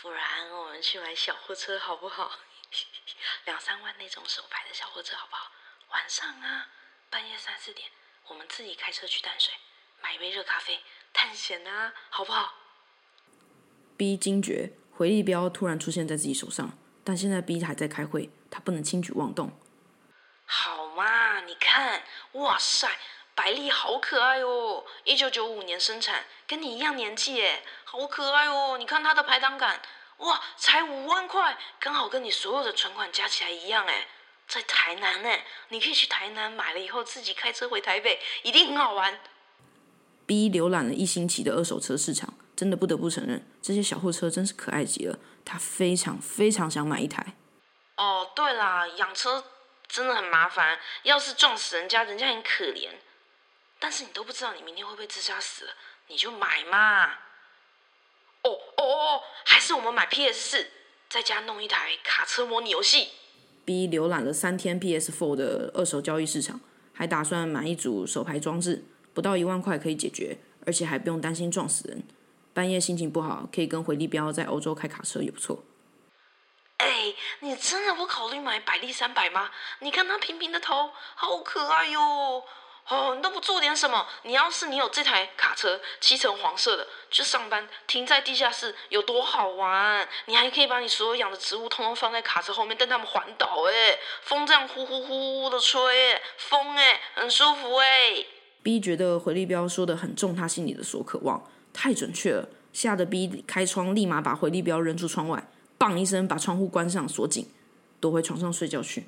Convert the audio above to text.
不然我们去买小货车好不好？两三万那种手牌的小货车好不好？晚上啊，半夜三四点，我们自己开车去淡水，买一杯热咖啡，探险啊，好不好？B 惊觉回力镖突然出现在自己手上，但现在 B 还在开会，他不能轻举妄动。好嘛，你看，哇塞！百丽好可爱哦，一九九五年生产，跟你一样年纪耶，好可爱哦！你看它的排档杆，哇，才五万块，刚好跟你所有的存款加起来一样哎，在台南呢，你可以去台南买了以后自己开车回台北，一定很好玩。B 浏览了一星期的二手车市场，真的不得不承认，这些小货车真是可爱极了，他非常非常想买一台。哦，对啦，养车真的很麻烦，要是撞死人家，人家很可怜。但是你都不知道你明天会不会自杀死了，你就买嘛。哦哦哦，还是我们买 PS 四，在家弄一台卡车模拟游戏。B 浏览了三天 PS4 的二手交易市场，还打算买一组手牌装置，不到一万块可以解决，而且还不用担心撞死人。半夜心情不好，可以跟回力标在欧洲开卡车也不错。哎，你真的不考虑买百利三百吗？你看他平平的头，好可爱哟。哦，你都不做点什么？你要是你有这台卡车，漆成黄色的，去上班停在地下室有多好玩？你还可以把你所有养的植物通通放在卡车后面，等它们环岛。哎，风这样呼呼呼呼的吹，风哎，很舒服哎。B 觉得回力标说的很中他心里的所渴望，太准确了，吓得 B 开窗立马把回力标扔出窗外，砰一声把窗户关上锁紧，躲回床上睡觉去。